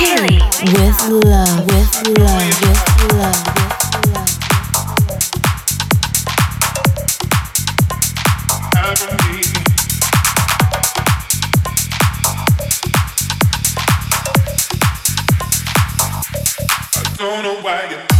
From With love, with love, with love, with love. Don't know why you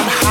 I'm high.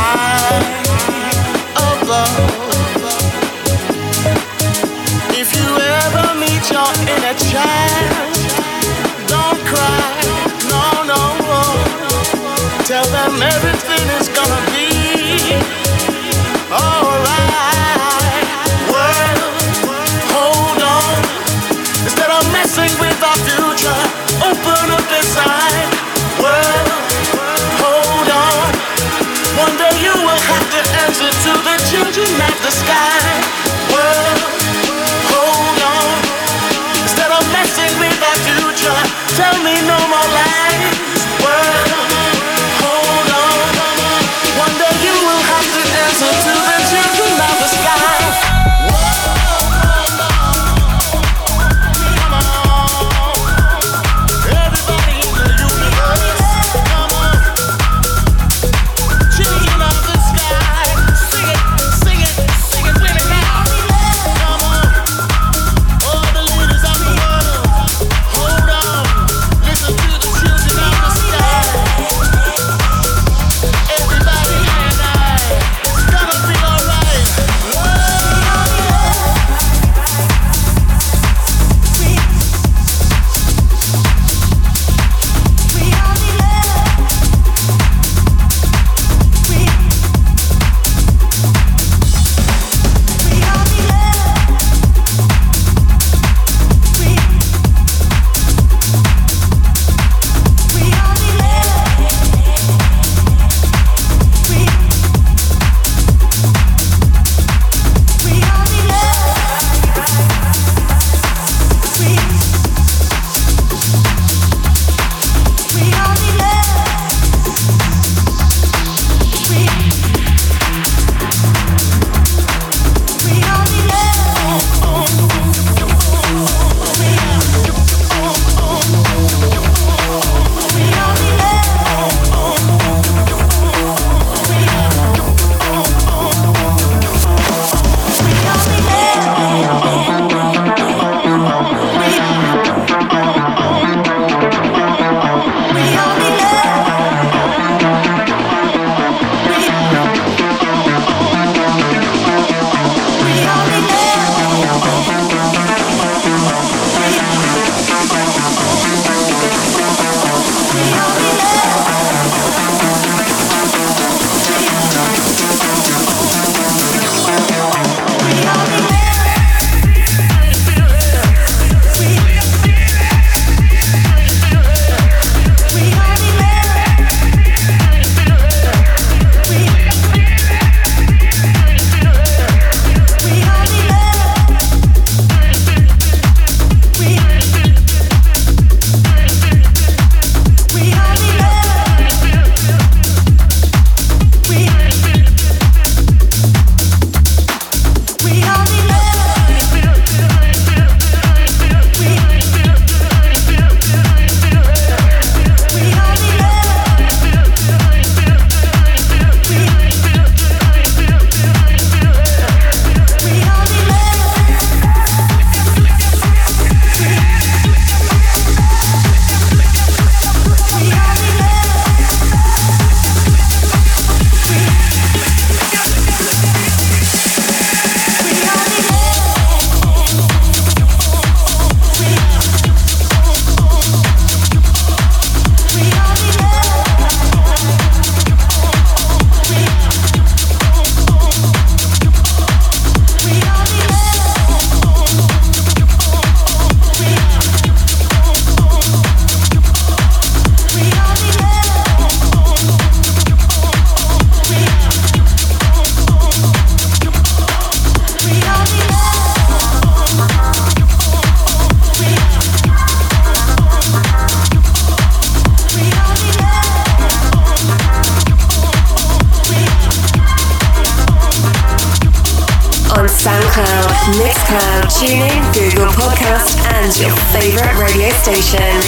Tune in Google podcast and your favorite radio station.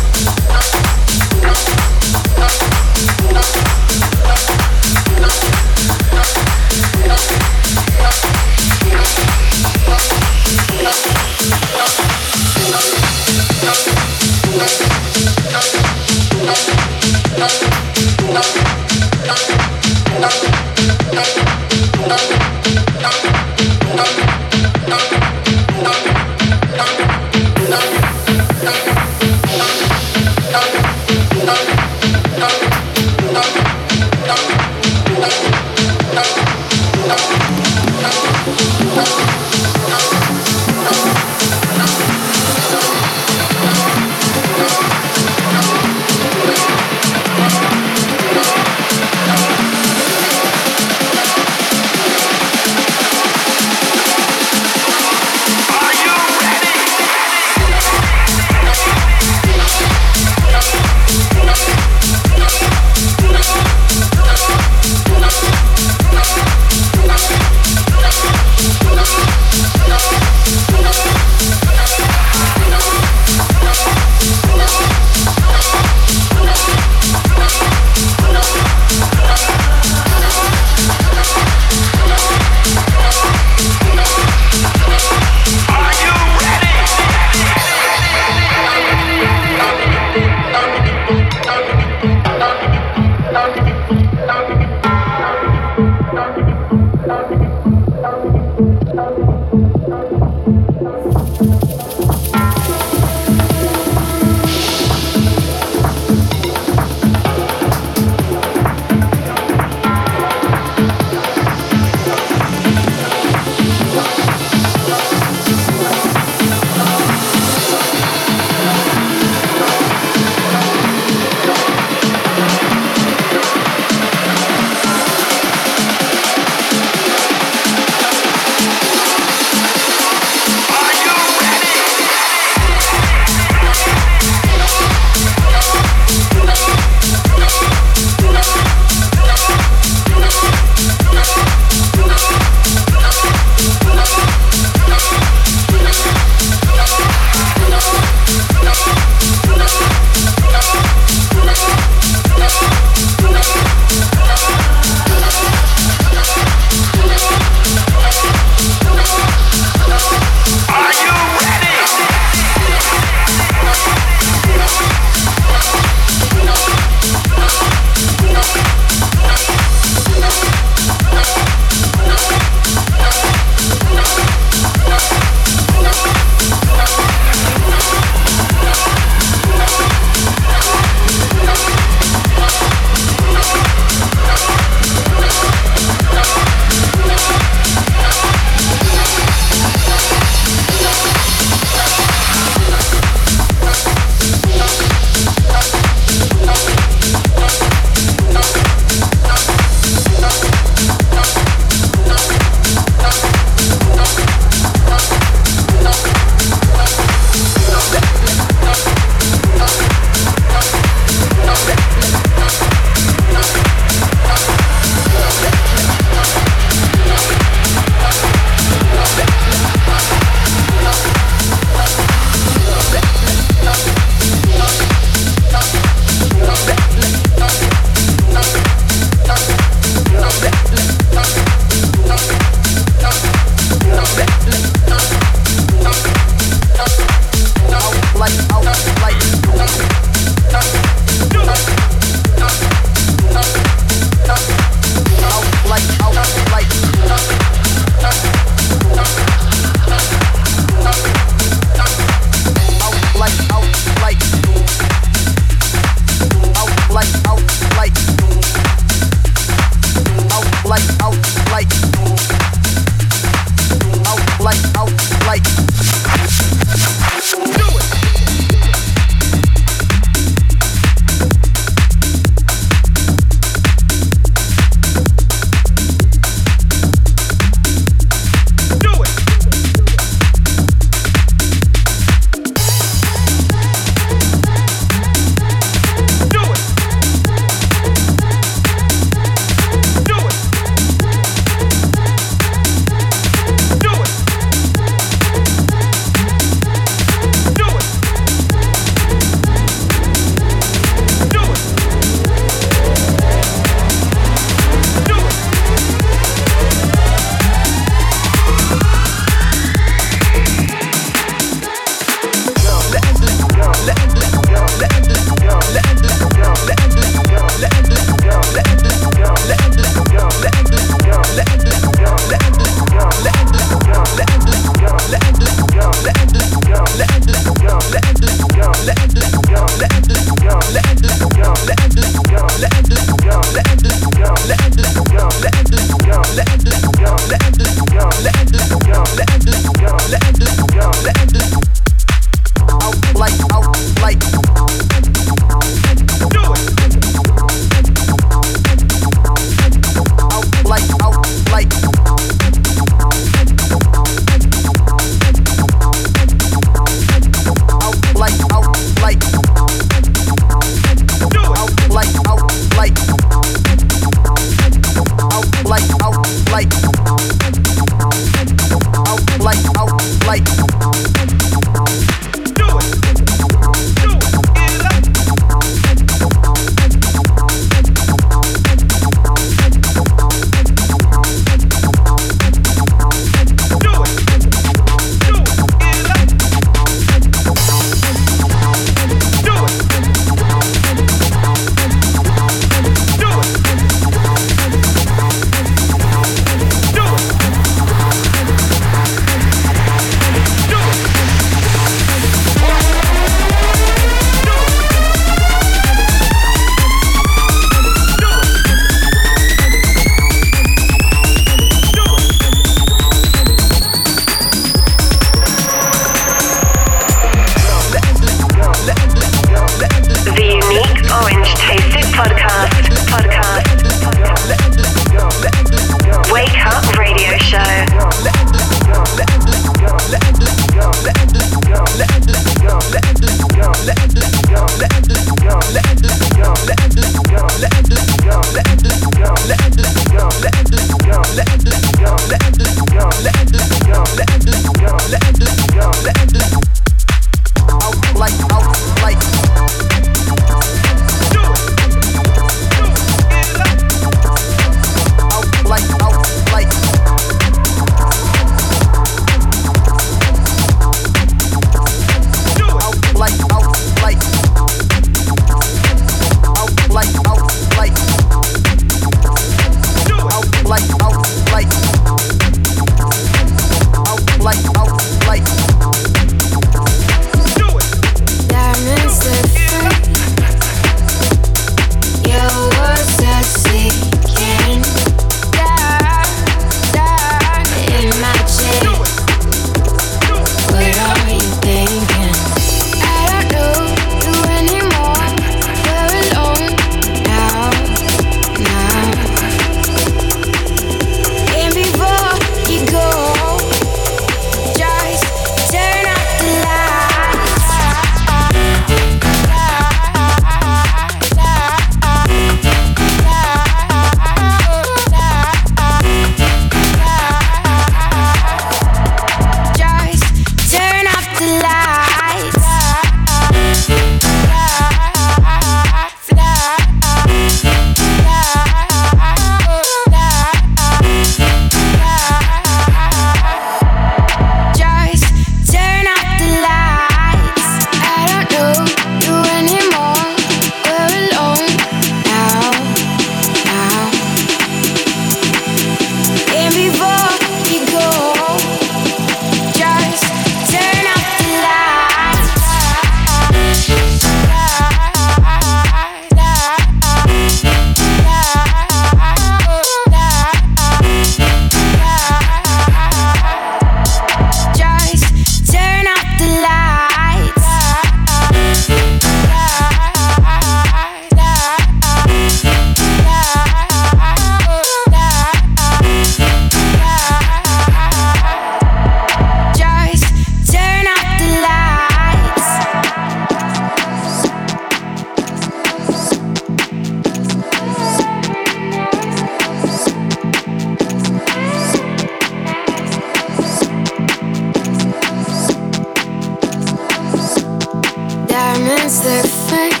diamonds that fake.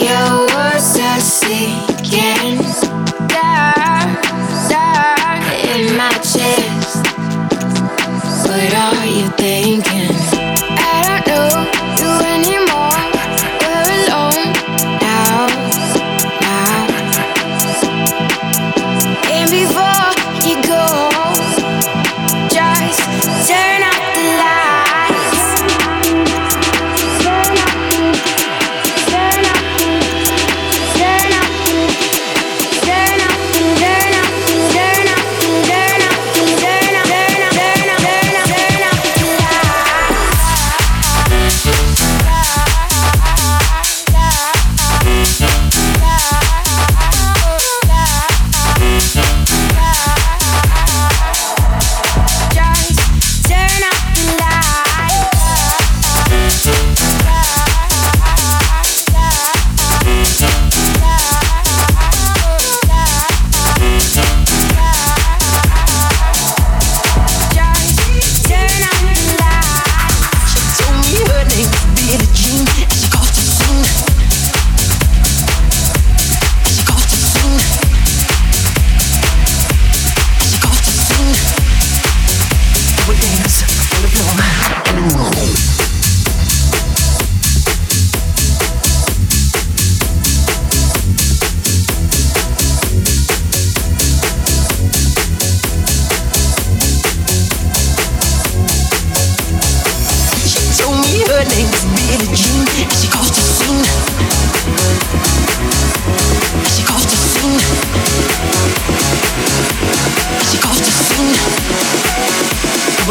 Your words are sinking dark, dark in my chest. What are you thinking?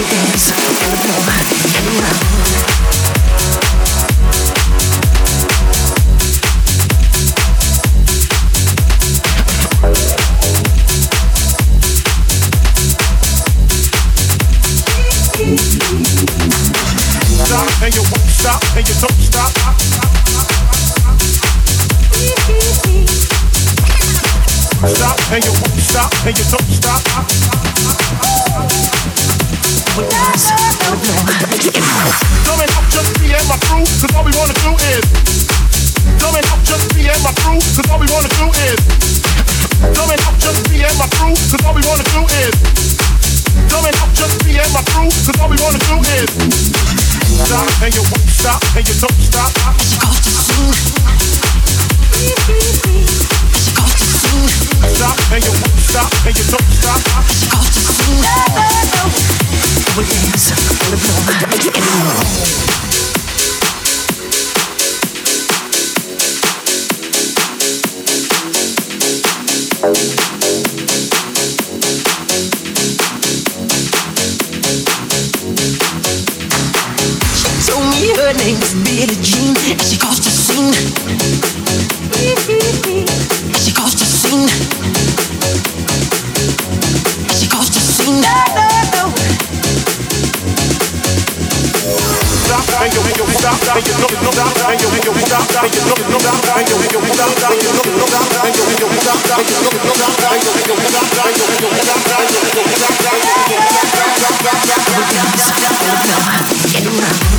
with. stop, and you don't stop. Get around.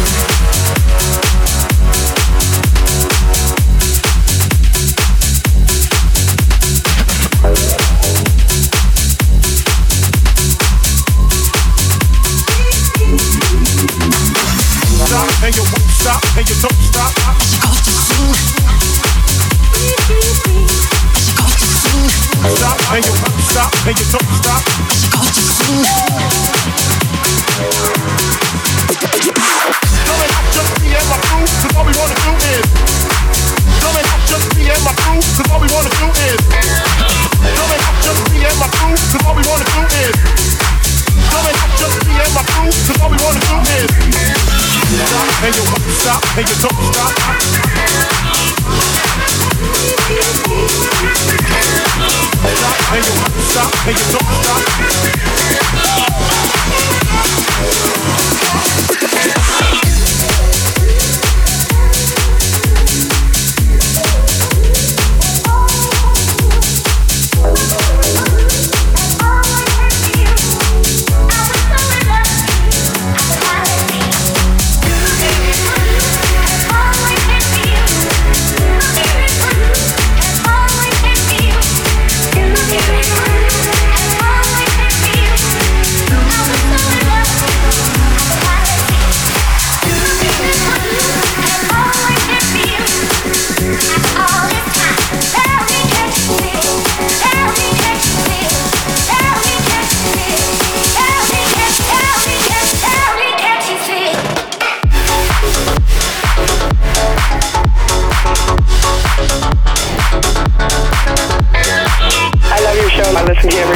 Yeah.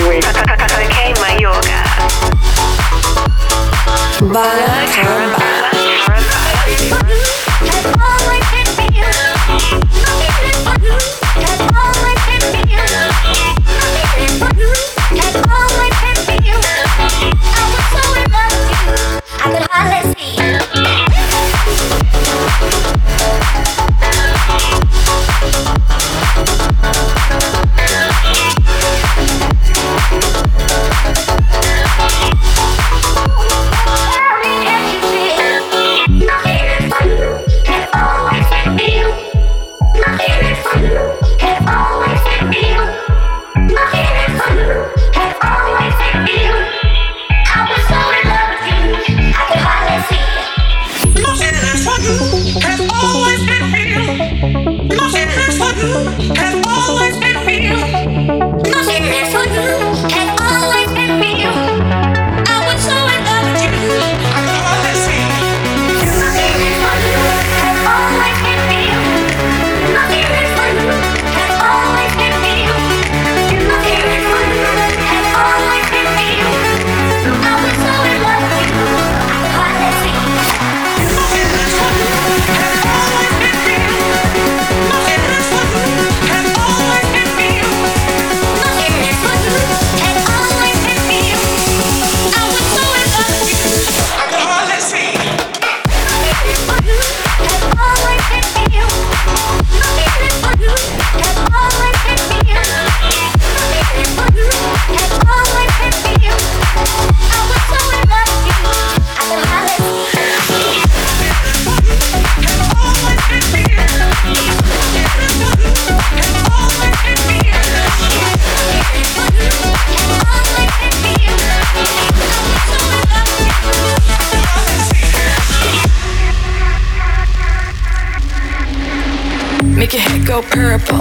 Purple,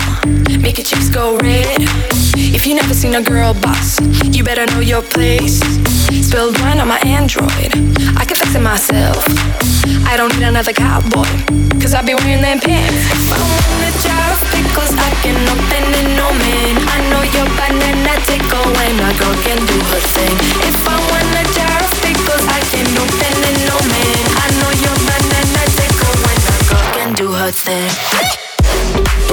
make your cheeks go red. If you never seen a girl boss, you better know your place. Spilled wine on my Android, I can fix it myself. I don't need another cowboy, cause I be wearing them pants. Want a jar of pickles, I can open it, no man. I know your banana tickle when a girl can do her thing. If I want a jar of pickles, I can open it, no man. I know your banana tickle when a girl can do her thing. Bye.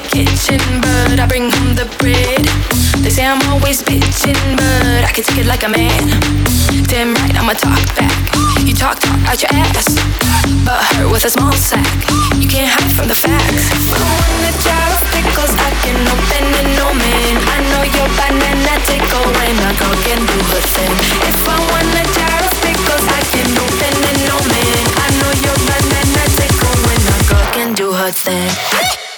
The kitchen, but I bring home the bread. They say I'm always bitching, but I can take it like a man. Damn right, I'ma talk back. You talk, talk out your ass, but hurt with a small sack. You can't hide from the facts. I want a jar of pickles, I can open it, no man. I know your banana tickle when a girl can do her thing. If I want a jar of pickles, I can open it, no man. I know your banana tickle when a girl can do her thing.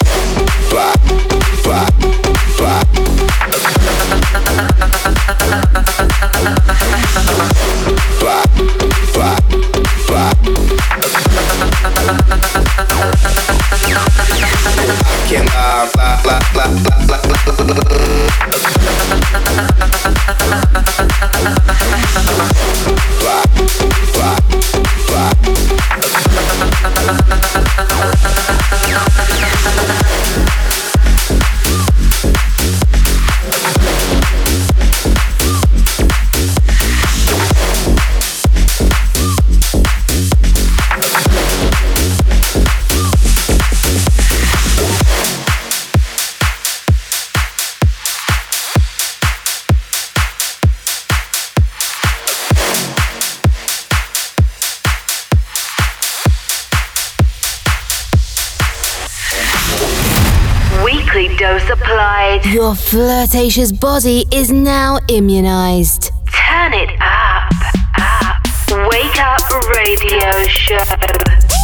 Flirtatious body is now immunized. Turn it up, up. Wake up radio show.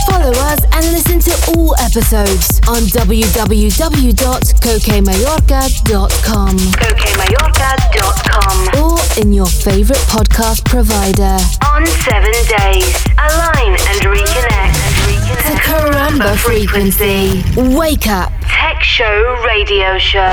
Follow us and listen to all episodes on www.cokemayorga.com CokeMayorga.com. or in your favorite podcast provider. On seven days. Align and reconnect. The Karamba frequency. Wake up. Tech Show Radio Show.